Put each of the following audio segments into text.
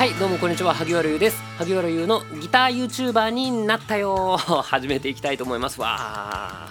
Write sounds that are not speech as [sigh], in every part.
はいどうもこんにちは萩原優です。萩原優のギター YouTuber になったよ。[laughs] 始めていきたいと思いますわ。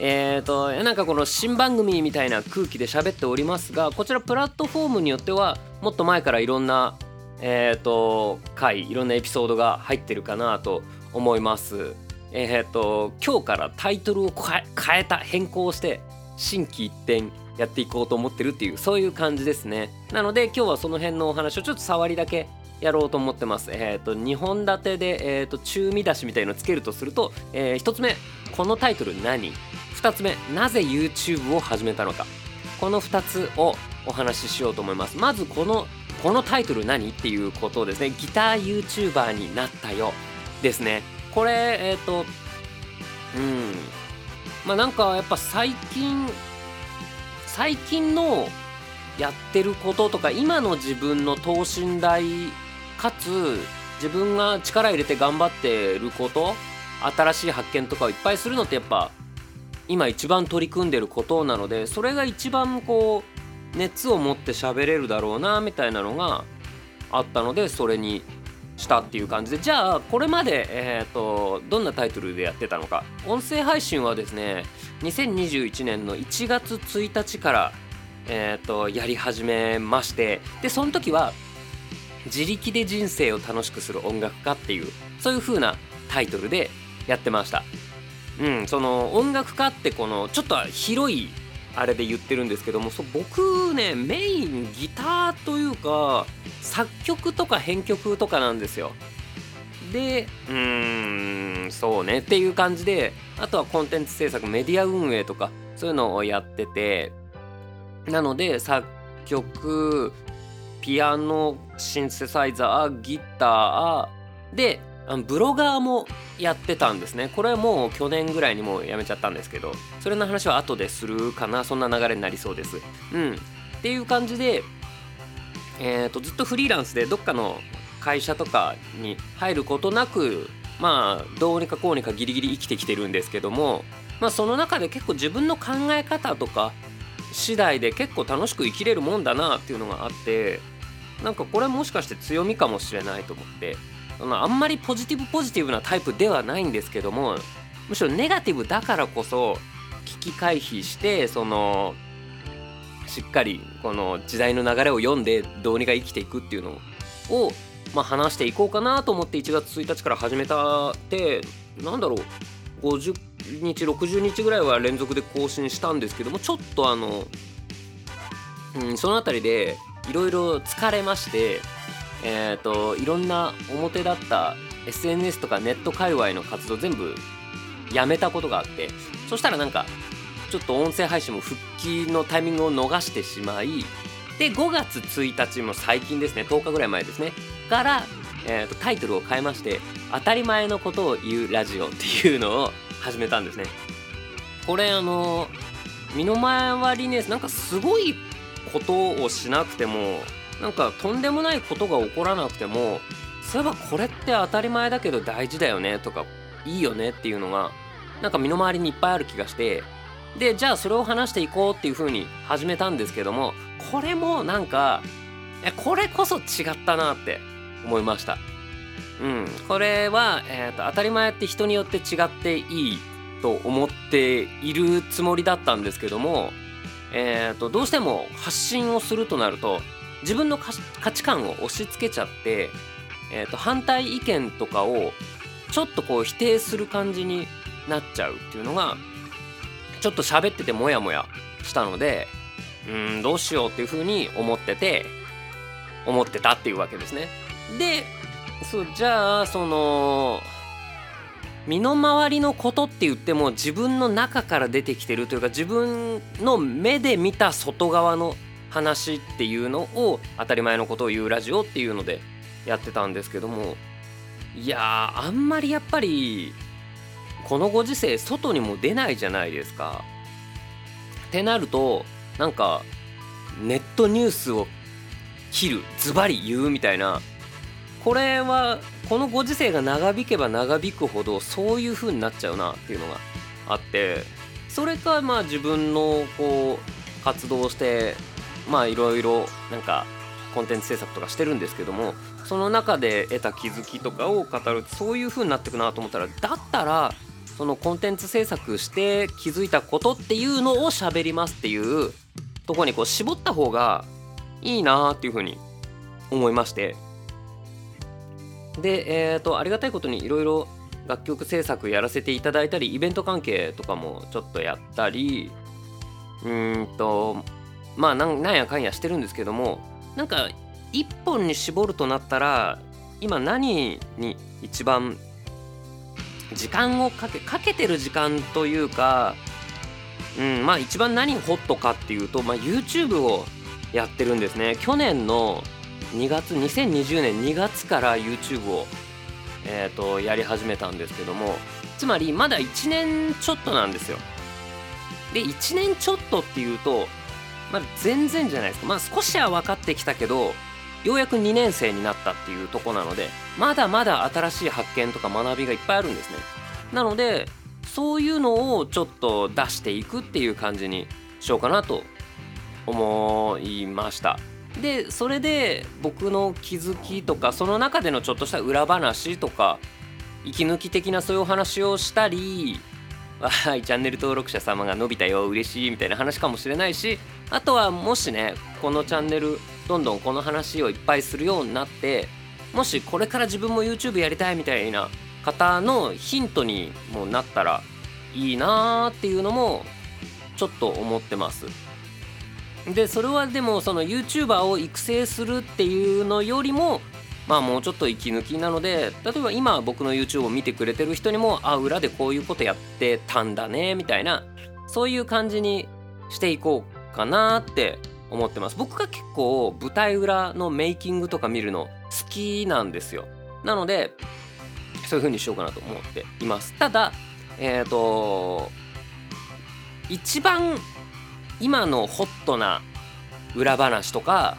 えーとなんかこの新番組みたいな空気で喋っておりますがこちらプラットフォームによってはもっと前からいろんなえーと回いろんなエピソードが入ってるかなと思います。えーと今日からタイトルを変え変えた変更して心機一転やっていこうと思ってるっていうそういう感じですね。なので今日はその辺のお話をちょっと触りだけやろうと思ってます。えっ、ー、と2本立てで、えーと、中見出しみたいのつけるとすると、えー、1つ目このタイトル何？2つ目なぜ YouTube を始めたのか？この2つをお話ししようと思います。まずこのこのタイトル何？っていうことですね。ギター YouTuber になったよですね。これえっ、ー、とうん。まあなんかやっぱ最近最近のやってることとか今の自分の等身大かつ自分が力入れて頑張ってること新しい発見とかをいっぱいするのってやっぱ今一番取り組んでることなのでそれが一番こう熱を持って喋れるだろうなみたいなのがあったのでそれにしたっていう感じで。じゃあこれまで、えーと、どんなタイトルでやってたのか。音声配信はですね2021年の1月1日から、えーと、やり始めましてでその時は自力で人生を楽しくする音楽家っていうそういう風なタイトルでやってました。うんその音楽家ってこのちょっと広いあれで言ってるんですけどもそ僕ねメインギターというか作曲とか編曲とかなんですよ。でうーんそうね。っていう感じであとはコンテンツ制作メディア運営とかそういうのをやっててなので作曲ピアノシンセサイザーギターでブロガーもやってたんですね。これはもう去年ぐらいにもうやめちゃったんですけどそれの話は後でするかな。そんな流れになりそうです。うん。っていう感じでえーと、ずっとフリーランスでどっかの会社とかに入ることなくまあどうにかこうにかギリギリ生きてきてるんですけどもまあその中で結構自分の考え方とか次第で結構楽しく生きれるもんだなっていうのがあってなんかこれもしかして強みかもしれないと思ってあんまりポジティブポジティブなタイプではないんですけどもむしろネガティブだからこそ危機回避してそのしっかりこの時代の流れを読んでどうにか生きていくっていうのを、まあ、話していこうかなと思って1月1日から始めたってなんだろう50日60日ぐらいは連続で更新したんですけどもちょっとあの、うん、その辺りでいろいろ疲れましてえっ、ー、といろんな表だった SNS とかネット界隈の活動全部やめたことがあってそしたらなんかちょっと音声配信も復帰のタイミングを逃してしまいで5月1日も最近ですね10日ぐらい前ですねから、えーと、タイトルを変えまして「当たり前のことを言うラジオ」っていうのを始めたんですね。これあの身の回りねなんかすごいことをしなくてもなんかとんでもないことが起こらなくてもそういえばこれって当たり前だけど大事だよねとかいいよねっていうのがなんか身の回りにいっぱいある気がしてでじゃあそれを話していこうっていう風に始めたんですけどもこれもなんかこれこそ違ったなって思いましたうんこれは、えーと、当たり前って人によって違っていいと思っているつもりだったんですけどもえーと、どうしても発信をするとなると自分の価値観を押し付けちゃって、えーと反対意見とかをちょっとこう否定する感じになっちゃうっていうのがちょっと喋っててモヤモヤしたのでうんどうしようっていうふうに思ってて思ってたっていうわけですね。でそうじゃあその身の回りのことって言っても自分の中から出てきてるというか自分の目で見た外側の話っていうのを当たり前のことを言うラジオっていうのでやってたんですけどもいやあんまりやっぱりこのご時世外にも出ないじゃないですか。ってなるとなんかネットニュースを切るズバリ言うみたいなこれはこのご時世が長引けば長引くほどそういう風になっちゃうなっていうのがあってそれかまあ自分のこう活動してまあいろいろなんかコンテンツ制作とかしてるんですけどもその中で得た気づきとかを語るそういう風になってくなと思ったらだったらそのコンテンツ制作して気づいたことっていうのを喋りますっていうとこにこう絞った方がいいなっていう風に思いまして。でえっ、ー、とありがたいことにいろいろ楽曲制作やらせていただいたりイベント関係とかもちょっとやったりうんとまあなんやかんやしてるんですけどもなんか一本に絞るとなったら今何に一番時間をかけかけてる時間というか、うん、まあ一番何ホットかっていうと、まあ、YouTube をやってるんですね。去年の2月2020年2月から YouTube を、えーと、やり始めたんですけどもつまりまだ1年ちょっとなんですよ。で1年ちょっとっていうとまあ、全然じゃないですか。まあ少しは分かってきたけどようやく2年生になったっていうとこなのでまだまだ新しい発見とか学びがいっぱいあるんですね。なのでそういうのをちょっと出していくっていう感じにしようかなと思いました。でそれで僕の気づきとかその中でのちょっとした裏話とか息抜き的なそういうお話をしたりはいチャンネル登録者様が伸びたよ嬉しいみたいな話かもしれないしあとはもしねこのチャンネルどんどんこの話をいっぱいするようになってもしこれから自分も YouTube やりたいみたいな方のヒントにもなったらいいなーっていうのもちょっと思ってます。でそれはでもその YouTuber を育成するっていうのよりもまあもうちょっと息抜きなので例えば今僕の YouTube を見てくれてる人にもあ裏でこういうことやってたんだねみたいなそういう感じにしていこうかなって思ってます。僕が結構舞台裏のメイキングとか見るの好きなんですよ。なのでそういう風にしようかなと思っています。ただえっ、ー、と一番今のホットな裏話とか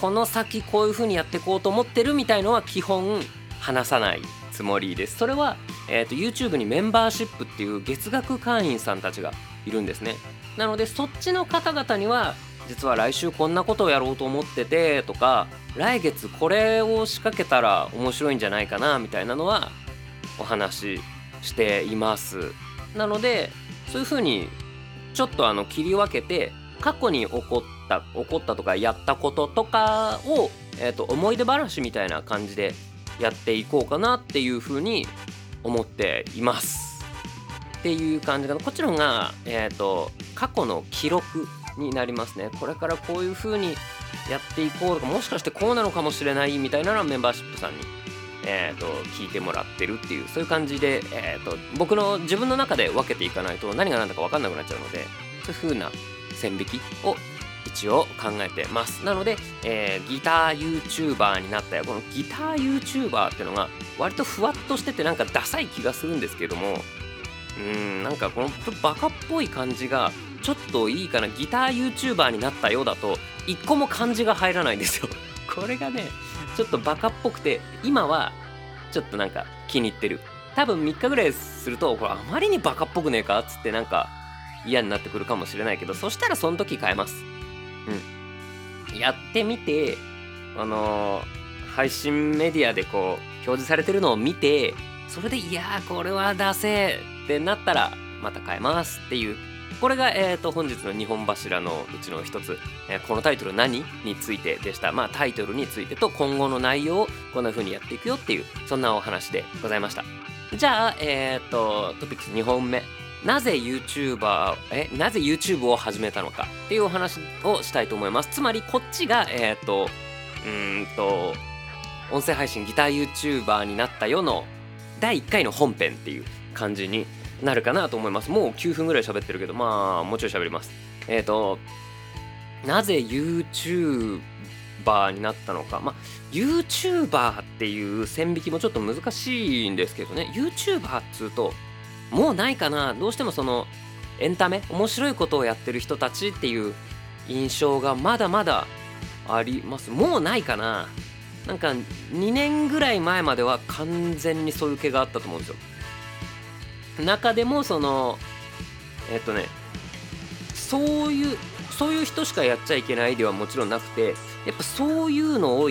この先こういう風にやっていこうと思ってるみたいのは基本話さないつもりです。それは、えーと、YouTube にメンバーシップっていう月額会員さんたちがいるんですね。なのでそっちの方々には実は来週こんなことをやろうと思っててとか来月これを仕掛けたら面白いんじゃないかなみたいなのはお話ししています。なのでそういう風にちょっとあの切り分けて過去に起こった起こったとかやったこととかを、えーと、思い出話みたいな感じでやっていこうかなっていうふうに思っています。っていう感じかなこっちの方が、えーと、過去の記録になりますね。これからこういうふうにやっていこうとかもしかしてこうなのかもしれないみたいなのはメンバーシップさんに、えーと、聞いてもらってるっていうそういう感じで、えーと僕の自分の中で分けていかないと何が何だか分かんなくなっちゃうのでそういう風な線引きを一応考えてます。なので、えー、ギター YouTuber になったよ。このギター YouTuber っていうのが割とふわっとしててなんかダサい気がするんですけどもうんなんかこのバカっぽい感じがちょっといいかな。ギター YouTuber になったようだと一個も漢字が入らないんですよ。これがねちょっとバカっぽくて今はちょっとなんか気に入ってる。多分3日ぐらいするとこれあまりにバカっぽくねえかっつってなんか嫌になってくるかもしれないけどそしたらその時変えます。うん。やってみてあのー、配信メディアでこう表示されてるのを見てそれでいやーこれは出せってなったらまた変えますっていうこれが、えーと、本日の2本柱のうちの一つ、えー、このタイトル何についてでした。まあタイトルについてと今後の内容をこんな風にやっていくよっていう、そんなお話でございました。じゃあ、えっ、ー、と、トピックス2本目。なぜ YouTuber えなぜ YouTube を始めたのかっていうお話をしたいと思いますつまりこっちがえっ、ー、とうんと音声配信ギター YouTuber になったよの第1回の本編っていう感じになるかなと思います。もう9分ぐらい喋ってるけどまあもうちょい喋ります。えっ、ー、となぜ YouTuber になったのか。まあ YouTuber っていう線引きもちょっと難しいんですけどね。YouTuber っつうともうないかな。どうしてもそのエンタメ面白いことをやってる人たちっていう印象がまだまだあります。もうないかな。なんか2年ぐらい前までは完全にそういう気があったと思うんですよ。中でもそのえっとねそういうそういう人しかやっちゃいけないではもちろんなくてやっぱそういうのを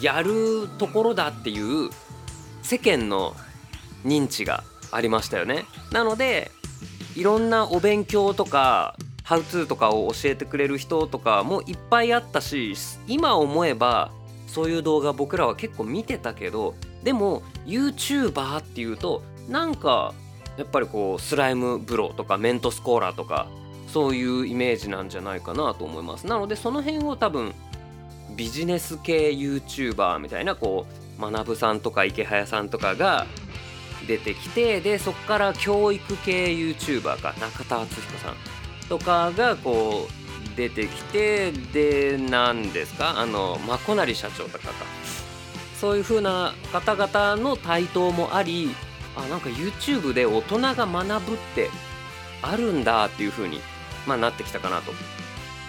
やるところだっていう世間の認知がありましたよね。なのでいろんなお勉強とかハウツーとかを教えてくれる人とかもいっぱいあったし今思えばそういう動画僕らは結構見てたけどでも YouTuber っていうとなんかやっぱりこうスライムブローとかメントスコーラとかそういうイメージなんじゃないかなと思います。なのでその辺を多分ビジネス系 YouTuber みたいなこう学さんとか池早さんとかが出てきてでそこから教育系 YouTuber か中田敦彦さんとかがこう出てきてで何ですかあのまこなり社長とかか。そういう風な方々の台頭もありあなんか YouTube で大人が学ぶってあるんだっていう風に、まあ、なってきたかなと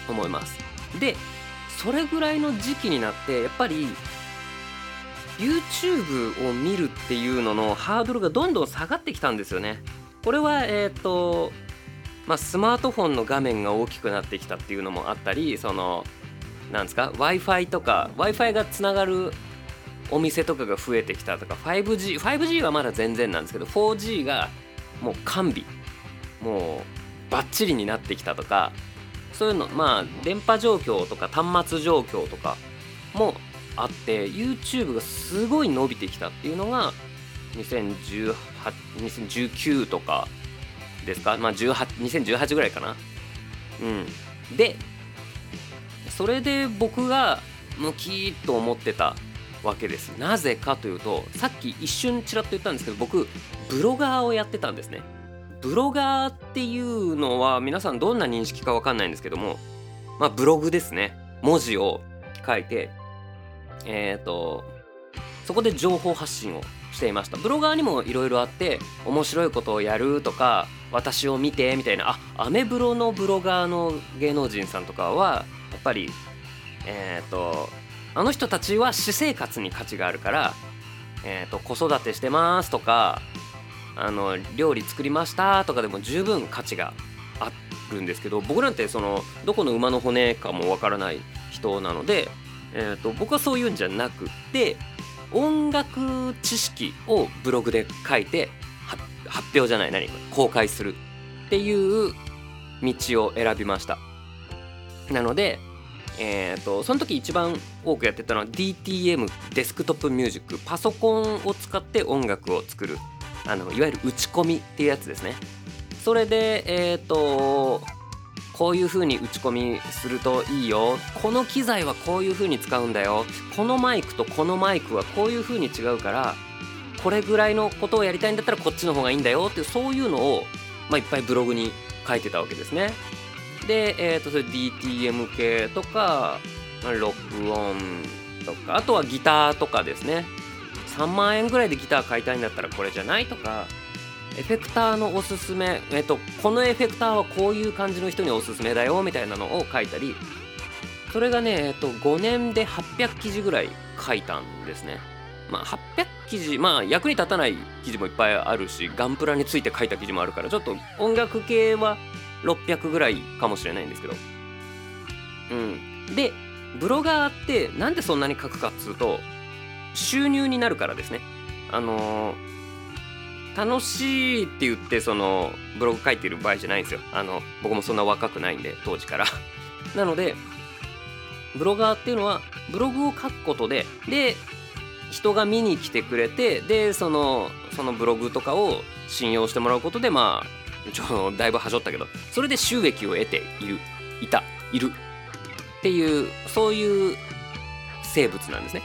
思います。でそれぐらいの時期になってやっぱり YouTube を見るっていうののハードルがどんどん下がってきたんですよね。これはえっ、ー、とまあ、スマートフォンの画面が大きくなってきたっていうのもあったりそのなんですか w i f i とか w i f i がつながるお店とかが増えてきたとか 5G5G 5G はまだ全然なんですけど 4G がもう完備。もうバッチリになってきたとかそういうのまあ電波状況とか端末状況とかもあって YouTube がすごい伸びてきたっていうのが2018 2019とかですか？まあ18 2018ぐらいかな。うん。でそれで僕がムキーと思ってたわけです。なぜかというとさっき一瞬ちらっと言ったんですけど僕ブロガーをやってたんですね。ブロガーっていうのは皆さんどんな認識かわかんないんですけどもまあブログですね。文字を書いてえっ、ー、とそこで情報発信をしていました。ブロガーにもいろいろあって面白いことをやるとか私を見てみたいな。あアメブロのブロガーの芸能人さんとかはやっぱりえっ、ー、とあの人たちは私生活に価値があるから、えーと、子育てしてますとかあの料理作りましたとかでも十分価値があるんですけど僕なんてそのどこの馬の骨かもわからない人なので、えーと、僕はそういうんじゃなくて音楽知識をブログで書いて発表じゃない何公開するっていう道を選びました。なのでえーと、その時一番多くやってたのは DTM デスクトップミュージック。パソコンを使って音楽を作る。あのいわゆる打ち込みっていうやつですね。それでえっ、ー、とこういう風に打ち込みするといいよ。この機材はこういう風に使うんだよ。このマイクとこのマイクはこういう風に違うからこれぐらいのことをやりたいんだったらこっちの方がいいんだよっていうそういうのを、まあ、いっぱいブログに書いてたわけですね。で、えーと、それ DTM 系とか録音とかあとはギターとかですね3万円ぐらいでギター買いたいんだったらこれじゃないとかエフェクターのおすすめ、え、ー、と、このエフェクターはこういう感じの人におすすめだよみたいなのを書いたりそれがね、え、ー、と、5年で800記事ぐらい書いたんですね。まあ、800記事、まあ、役に立たない記事もいっぱいあるし、ガンプラについて書いた記事もあるから、ちょっと音楽系は600ぐらいかもしれないんですけど。うん。で、ブロガーってなんでそんなに書くかっつうと、収入になるからですね。あのー、楽しいって言ってそのブログ書いてる場合じゃないんですよ。あの僕もそんな若くないんで当時から [laughs] なのでブロガーっていうのはブログを書くことでで人が見に来てくれてでそのそのブログとかを信用してもらうことでまあちょだいぶはしょったけどそれで収益を得ているいたいるっていうそういう生物なんですね。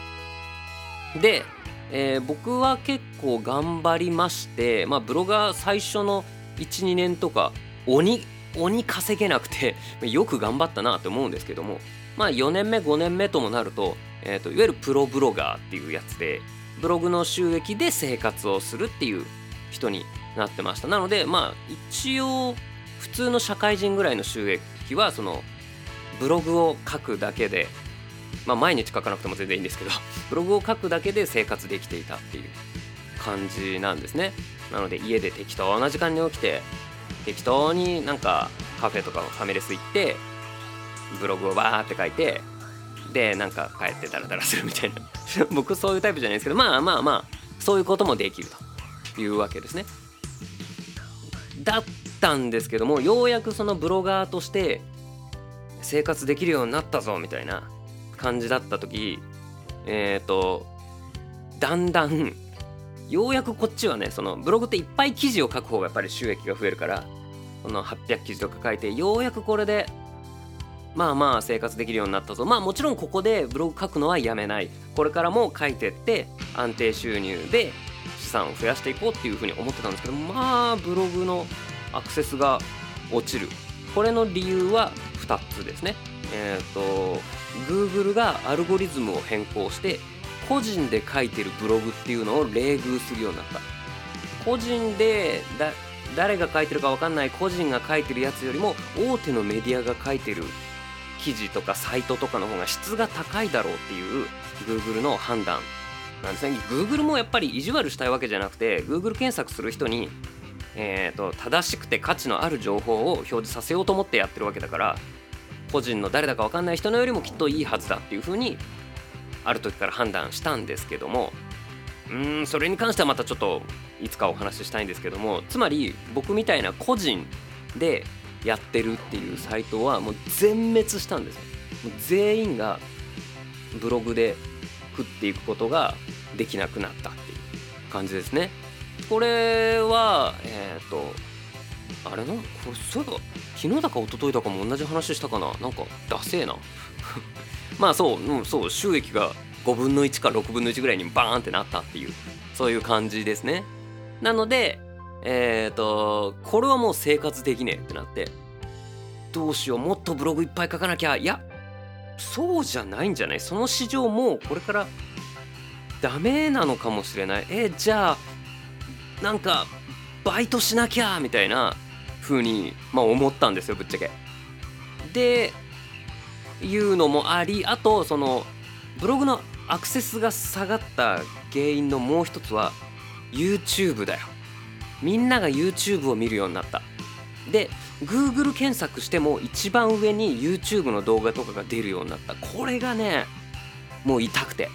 で、えー、僕は結構頑張りまして、まあ、ブロガー最初の12年とか鬼鬼稼げなくて [laughs] よく頑張ったなと思うんですけどもまあ4年目5年目ともなると,、えーと、といわゆるプロブロガーっていうやつでブログの収益で生活をするっていう人になってました。なのでまあ一応普通の社会人ぐらいの収益はそのブログを書くだけでまあ毎日書かなくても全然いいんですけど [laughs] ブログを書くだけで生活できていたっていう感じなんですね。なので家で適当な時間に起きて適当になんかカフェとかファミレス行ってブログをバーって書いてでなんか帰ってダラダラするみたいな。[laughs] 僕そういうタイプじゃないですけどまあまあまあそういうこともできるというわけですね。だったんですけどもようやくそのブロガーとして生活できるようになったぞみたいな感じだった時えっ、ー、とだんだんようやくこっちはねそのブログっていっぱい記事を書く方がやっぱり収益が増えるからこの800記事とか書いてようやくこれでまあまあ生活できるようになったぞ。まあもちろんここでブログ書くのはやめない。これからも書いてって安定収入で資産を増やしていこうっていうふうに思ってたんですけどまあブログのアクセスが落ちる。これの理由は2つですね。えっ、ー、と Google がアルゴリズムを変更して個人で書いてるブログっていうのを冷遇するようになった。個人で誰が書いてるか分かんない個人が書いてるやつよりも大手のメディアが書いてる記事とかサイトとかの方が質が高いだろうっていう Google の判断。なんですね。Google もやっぱり意地悪したいわけじゃなくて Google 検索する人に、えーと、正しくて価値のある情報を表示させようと思ってやってるわけだから個人の誰だか分かんない人のよりもきっといいはずだっていうふうにある時から判断したんですけどもうんそれに関してはまたちょっといつかお話ししたいんですけどもつまり僕みたいな個人でやってるっていうサイトはもう全滅したんですよ。もう全員がブログで食っていくことができなくなったっていう感じですね。これはえっ、ー、とあれな？これそういえば昨日だか一昨日だかも同じ話したかな？なんかダセえな。[laughs] まあそう、う、そう収益が5分の1か6分の1ぐらいにバーンってなったっていうそういう感じですね。なのでえっ、ー、と、これはもう生活できねえってなって、どうしよう、もっとブログいっぱい書かなきゃ、いや、そうじゃないんじゃない？その市場もこれからダメなのかもしれない。え、じゃあ、なんか、バイトしなきゃみたいな風に、まあ思ったんですよ、ぶっちゃけ。で、いうのもあり、あと、その、ブログのアクセスが下がった原因のもう一つは YouTube だよ。みんなが YouTube を見るようになったで Google 検索しても一番上に YouTube の動画とかが出るようになったこれがねもう痛くて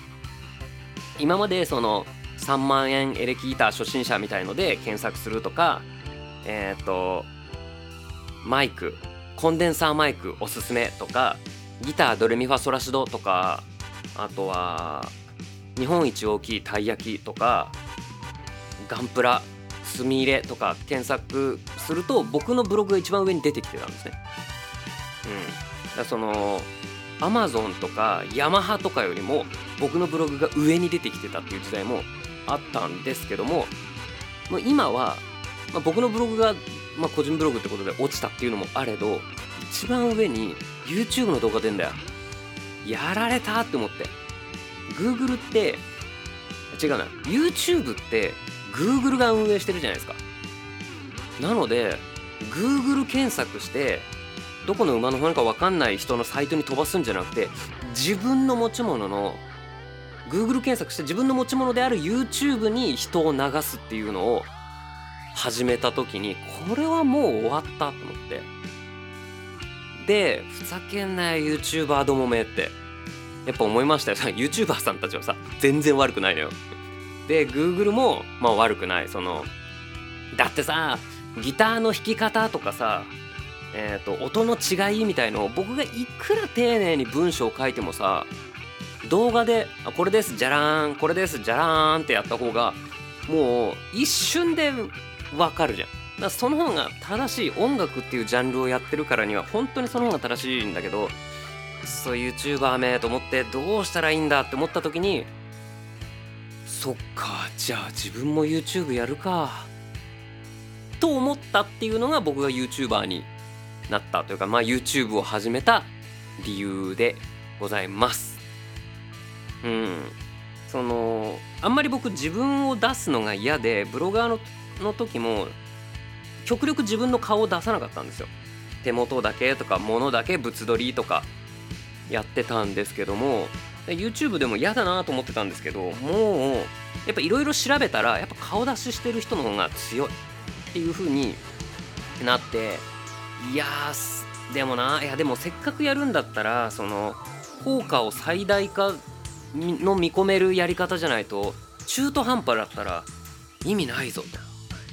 今までその3万円エレキギター初心者みたいので検索するとかえっ、ー、とマイクコンデンサーマイクおすすめとかギタードレミファソラシドとかあとは日本一大きいたい焼きとかガンプラ墨入れとか検索すると僕のブログが一番上に出てきてたんですね。うん、だそのアマゾンとかヤマハとかよりも僕のブログが上に出てきてたっていう時代もあったんですけどももう今は、まあ、僕のブログが、まあ、個人ブログってことで落ちたっていうのもあれど一番上に YouTube の動画出んだよ。やられたって思って。Google って違うな YouTube って Google が運営してるじゃないですかなので Google 検索してどこの馬の骨か分かんない人のサイトに飛ばすんじゃなくて自分の持ち物の Google 検索して自分の持ち物である YouTube に人を流すっていうのを始めた時にこれはもう終わったと思って。でふざけんなよ YouTuber どもめって。やっぱ思いましたよ。[laughs] YouTuber さんたちはさ全然悪くないのよ。で Google もまあ悪くない。そのだってさギターの弾き方とかさえーと、音の違いみたいのを僕がいくら丁寧に文章を書いてもさ動画で「あこれですじゃらーんこれですじゃらーん」ってやった方がもう一瞬でわかるじゃん。だその方が正しい音楽っていうジャンルをやってるからには本当にその方が正しいんだけどそう YouTuber めと思ってどうしたらいいんだって思った時にそっかじゃあ自分も YouTube やるかと思ったっていうのが僕が YouTuber になったというかまあ YouTube を始めた理由でございます。うん。そのあんまり僕自分を出すのが嫌でブロガーのの時も極力自分の顔を出さなかったんですよ。手元だけとか物だけ物撮りとかやってたんですけども YouTube でも嫌だなと思ってたんですけどもうやっぱいろいろ調べたらやっぱ顔出ししてる人の方が強いっていう風になっていやでもないやでもせっかくやるんだったらその効果を最大化の見込めるやり方じゃないと中途半端だったら意味ないぞって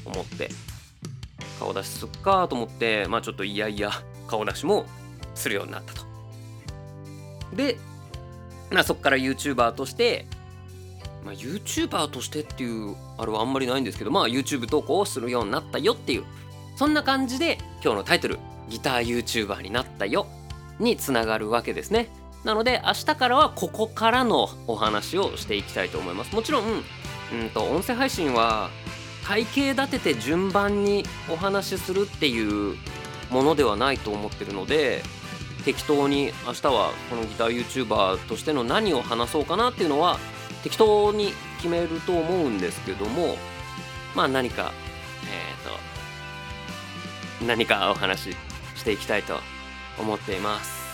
思って顔出しすっかと思ってまあちょっといやいや顔出しもするようになったと。で、まあ、そっから YouTuber としてまあ、YouTuber としてっていうあれはあんまりないんですけどまあ YouTube 投稿をするようになったよっていうそんな感じで今日のタイトル「ギター YouTuber になったよ」につながるわけですね。なので明日からはここからのお話をしていきたいと思います。もちろん、うんと音声配信は体系立てて順番にお話しするっていうものではないと思ってるので適当に明日はこのギター YouTuber としての何を話そうかなっていうのは適当に決めると思うんですけどもまあ何か、何かお話ししていきたいと思っています。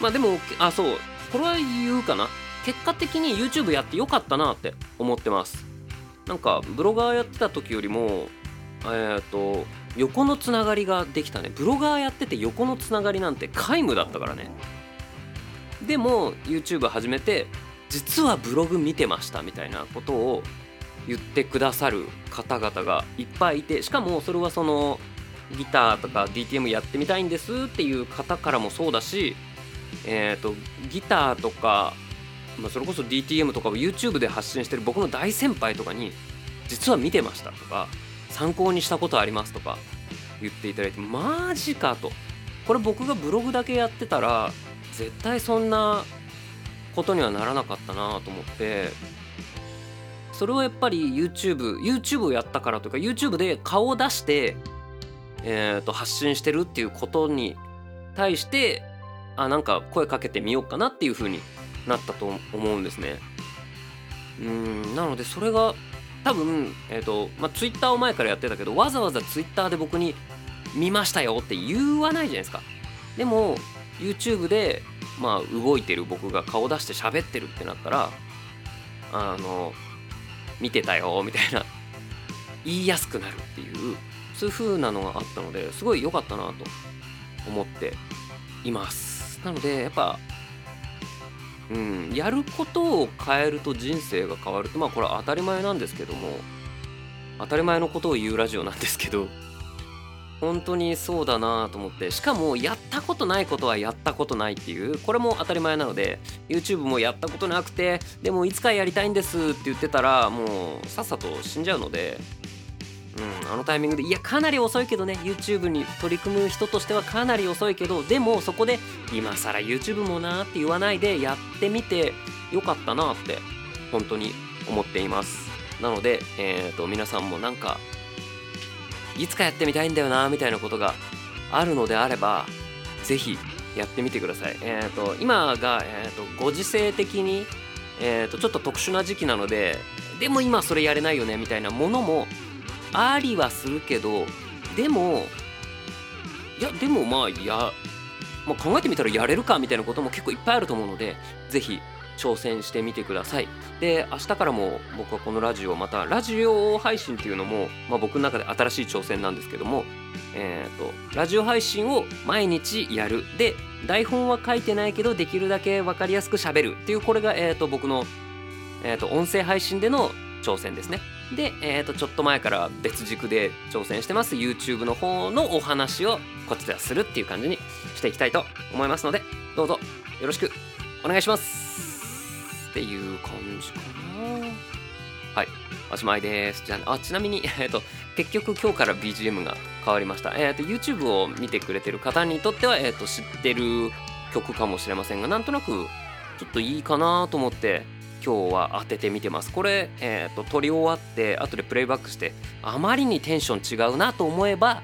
まあでもあそう。これは言うかな。結果的に YouTube やってよかったなって思ってます。なんかブロガーやってた時よりもえっ、ー、と横のつながりができたね。ブロガーやってて横のつながりなんて皆無だったからね。でも YouTube 始めて実はブログ見てましたみたいなことを言ってくださる方々がいっぱいいてしかもそれはそのギターとか DTM やってみたいんですっていう方からもそうだし、えーと、ギターとか、まあ、それこそ DTM とかを YouTube で発信してる僕の大先輩とかに実は見てましたとか参考にしたことありますとか言っていただいてマジかと。これ僕がブログだけやってたら絶対そんなことにはならなかったなと思ってそれをやっぱり YouTube YouTube をやったからとか YouTube で顔を出して、えー、と発信してるっていうことに対してあなんか声かけてみようかなっていう風になったと思うんですね。うんなのでそれが多分、えーとまあ、Twitter を前からやってたけどわざわざ Twitter で僕に見ましたよって言わないじゃないですか。でも YouTube でまあ動いてる僕が顔出して喋ってるってなったらあの見てたよみたいな言いやすくなるっていうそういう風なのがあったのですごい良かったなと思っています。なのでやっぱうんやることを変えると人生が変わる。とまあこれは当たり前なんですけども当たり前のことを言うラジオなんですけど本当にそうだなと思ってしかもやったことないことはやったことないっていうこれも当たり前なので YouTube もやったことなくてでもいつかやりたいんですって言ってたらもうさっさと死んじゃうのでうん、あのタイミングでいやかなり遅いけどね YouTube に取り組む人としてはかなり遅いけどでもそこで今更 YouTube もなって言わないでやってみてよかったなって本当に思っていますなので、えーと皆さんもなんかいつかやってみたいんだよなみたいなことがあるのであれば是非やってみてください。えーと、今が、えーと、ご時世的に、えーと、ちょっと特殊な時期なのででも今それやれないよねみたいなものもありはするけどでもいやでもまあや、まあ、考えてみたらやれるかみたいなことも結構いっぱいあると思うので是非挑戦してみてください。で明日からも僕はこのラジオまたラジオ配信っていうのも、まあ、僕の中で新しい挑戦なんですけどもえーと、ラジオ配信を毎日やる。で台本は書いてないけどできるだけ分かりやすくしゃべるっていうこれが、えーと、僕の、えーと、音声配信での挑戦ですね。で、えー、とちょっと前から別軸で挑戦してます。YouTube の方のお話をこっちではするっていう感じにしていきたいと思いますのでどうぞよろしくお願いします。っていう感じかな。はいおしまいです。じゃああちなみに、えーと、結局今日から BGM が変わりました、えーと、YouTube を見てくれてる方にとっては、えーと、知ってる曲かもしれませんがなんとなくちょっといいかなと思って今日は当ててみてますこれ、えー、と撮り終わって後でプレイバックしてあまりにテンション違うなと思えば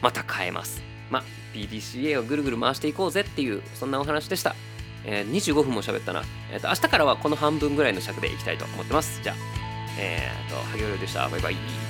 また変えますまあ PDCA をぐるぐる回していこうぜっていうそんなお話でしたえー、25分も喋ったな。えっ、ー、と、明日からはこの半分ぐらいの尺でいきたいと思ってます。じゃあ、えっ、ー、と、萩原でした。バイバイ。